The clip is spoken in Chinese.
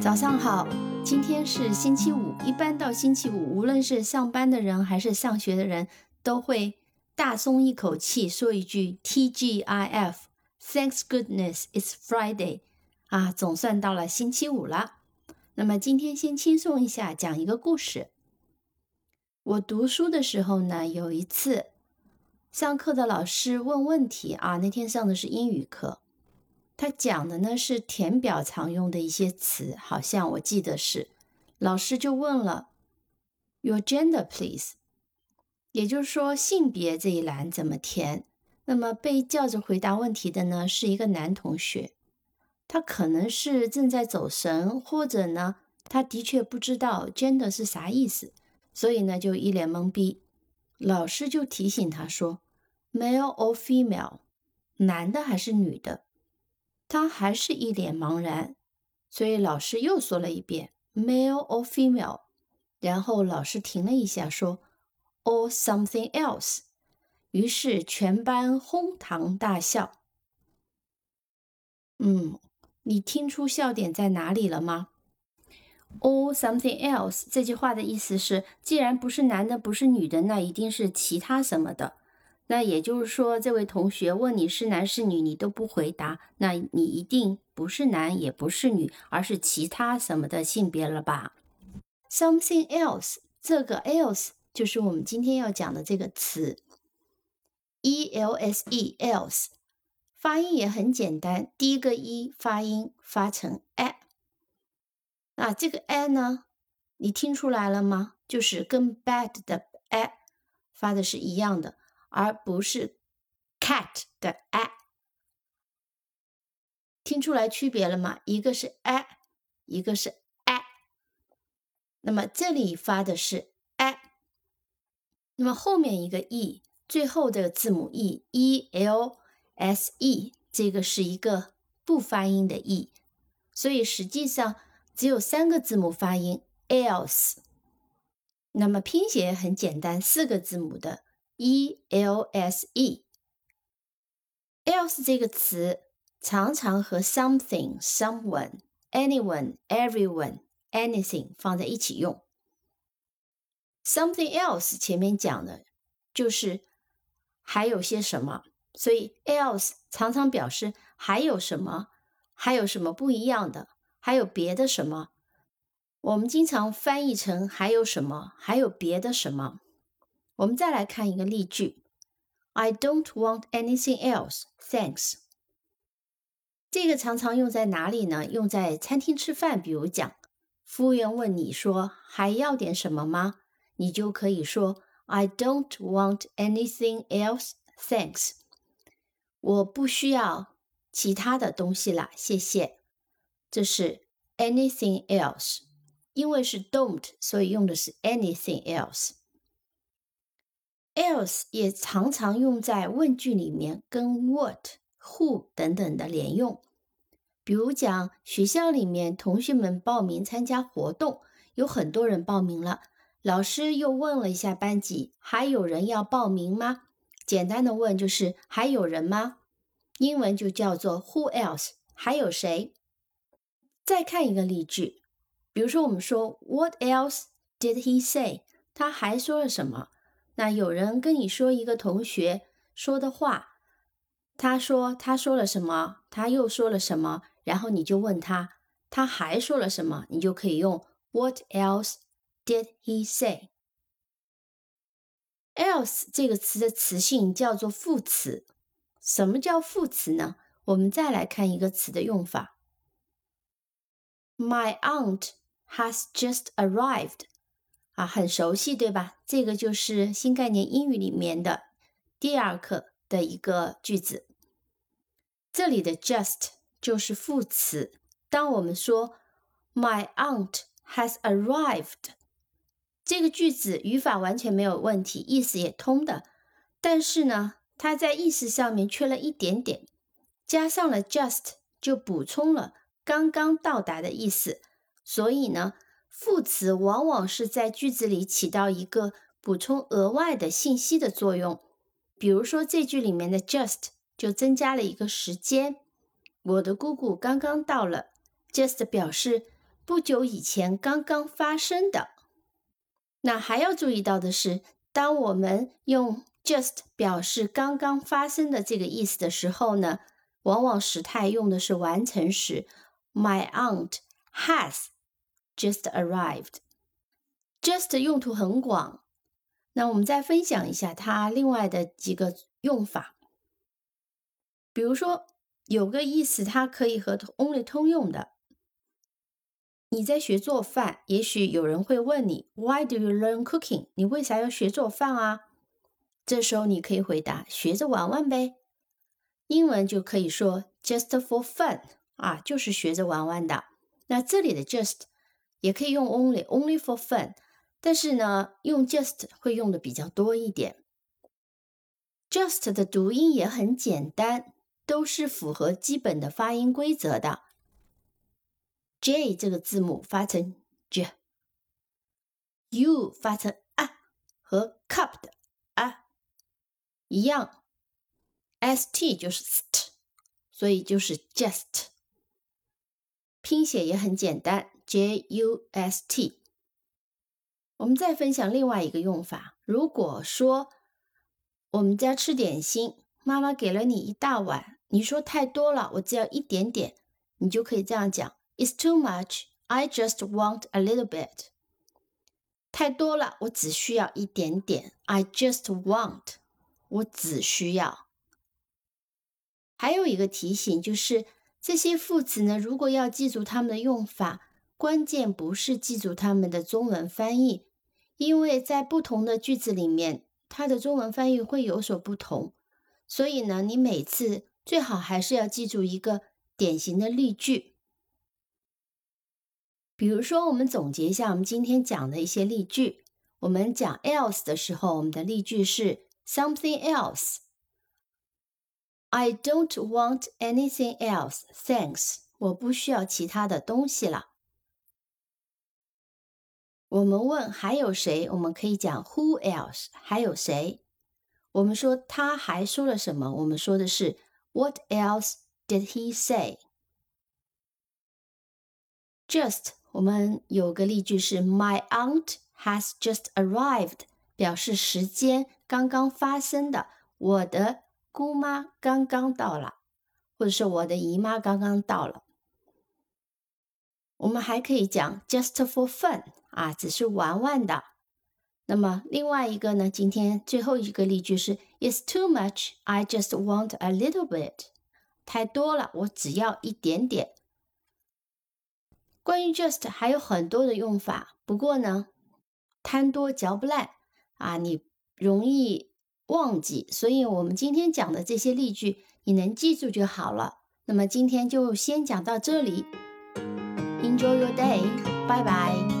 早上好，今天是星期五。一般到星期五，无论是上班的人还是上学的人，都会大松一口气，说一句 “TGIF”，Thanks goodness it's Friday，啊，总算到了星期五了。那么今天先轻松一下，讲一个故事。我读书的时候呢，有一次上课的老师问问题啊，那天上的是英语课。他讲的呢是填表常用的一些词，好像我记得是，老师就问了，Your gender, please，也就是说性别这一栏怎么填？那么被叫着回答问题的呢是一个男同学，他可能是正在走神，或者呢他的确不知道 gender 是啥意思，所以呢就一脸懵逼。老师就提醒他说，male or female，男的还是女的？他还是一脸茫然，所以老师又说了一遍 “male or female”，然后老师停了一下，说 “or something else”，于是全班哄堂大笑。嗯，你听出笑点在哪里了吗？“or something else” 这句话的意思是，既然不是男的，不是女的，那一定是其他什么的。那也就是说，这位同学问你是男是女，你都不回答，那你一定不是男也不是女，而是其他什么的性别了吧？Something else，这个 else 就是我们今天要讲的这个词，e l s e，else，发音也很简单，第一个 e 发音发成 a，那这个 a 呢，你听出来了吗？就是跟 bad 的 a 发的是一样的。而不是 cat 的 a，听出来区别了吗？一个是 a，一个是 a。那么这里发的是 a，那么后面一个 e，最后这个字母 e，e l s e，这个是一个不发音的 e，所以实际上只有三个字母发音 else。那么拼写很简单，四个字母的。E l s e，else 这个词常常和 something、someone、anyone、everyone、anything 放在一起用。something else 前面讲的就是还有些什么，所以 else 常常表示还有什么，还有什么不一样的，还有别的什么。我们经常翻译成还有什么，还有别的什么。我们再来看一个例句：I don't want anything else, thanks。这个常常用在哪里呢？用在餐厅吃饭，比如讲，服务员问你说还要点什么吗？你就可以说 I don't want anything else, thanks。我不需要其他的东西了，谢谢。这是 anything else，因为是 don't，所以用的是 anything else。Else 也常常用在问句里面，跟 what、who 等等的连用。比如讲，学校里面同学们报名参加活动，有很多人报名了，老师又问了一下班级，还有人要报名吗？简单的问就是还有人吗？英文就叫做 Who else？还有谁？再看一个例句，比如说我们说 What else did he say？他还说了什么？那有人跟你说一个同学说的话，他说他说了什么，他又说了什么，然后你就问他，他还说了什么，你就可以用 What else did he say? Else 这个词的词性叫做副词。什么叫副词呢？我们再来看一个词的用法。My aunt has just arrived. 啊，很熟悉，对吧？这个就是新概念英语里面的第二课的一个句子。这里的 just 就是副词。当我们说 My aunt has arrived，这个句子语法完全没有问题，意思也通的。但是呢，它在意思上面缺了一点点，加上了 just 就补充了刚刚到达的意思。所以呢。副词往往是在句子里起到一个补充额外的信息的作用。比如说，这句里面的 just 就增加了一个时间。我的姑姑刚刚到了，just 表示不久以前刚刚发生的。那还要注意到的是，当我们用 just 表示刚刚发生的这个意思的时候呢，往往时态用的是完成时。My aunt has just arrived。just 用途很广。那我们再分享一下它另外的几个用法。比如说，有个意思它可以和 only 通用的。你在学做饭，也许有人会问你，Why do you learn cooking？你为啥要学做饭啊？这时候你可以回答，学着玩玩呗。英文就可以说 just for fun 啊，就是学着玩玩的。那这里的 just 也可以用 only，only for fun，但是呢，用 just 会用的比较多一点。just 的读音也很简单，都是符合基本的发音规则的。J 这个字母发成 j，U 发成啊，和 cup 的啊一样，st 就是 st，所以就是 just。拼写也很简单，J-U-S-T。我们再分享另外一个用法，如果说我们家吃点心，妈妈给了你一大碗，你说太多了，我只要一点点，你就可以这样讲。It's too much. I just want a little bit. 太多了，我只需要一点点。I just want，我只需要。还有一个提醒就是，这些副词呢，如果要记住它们的用法，关键不是记住它们的中文翻译，因为在不同的句子里面，它的中文翻译会有所不同。所以呢，你每次最好还是要记住一个典型的例句。比如说，我们总结一下我们今天讲的一些例句。我们讲 else 的时候，我们的例句是 something else。I don't want anything else, thanks。我不需要其他的东西了。我们问还有谁，我们可以讲 who else？还有谁？我们说他还说了什么？我们说的是 What else did he say？Just。我们有个例句是 My aunt has just arrived，表示时间刚刚发生的。我的姑妈刚刚到了，或者是我的姨妈刚刚到了。我们还可以讲 just for fun，啊，只是玩玩的。那么另外一个呢？今天最后一个例句是 It's too much. I just want a little bit。太多了，我只要一点点。关于 just 还有很多的用法，不过呢，贪多嚼不烂啊，你容易忘记，所以我们今天讲的这些例句，你能记住就好了。那么今天就先讲到这里，Enjoy your day，拜拜。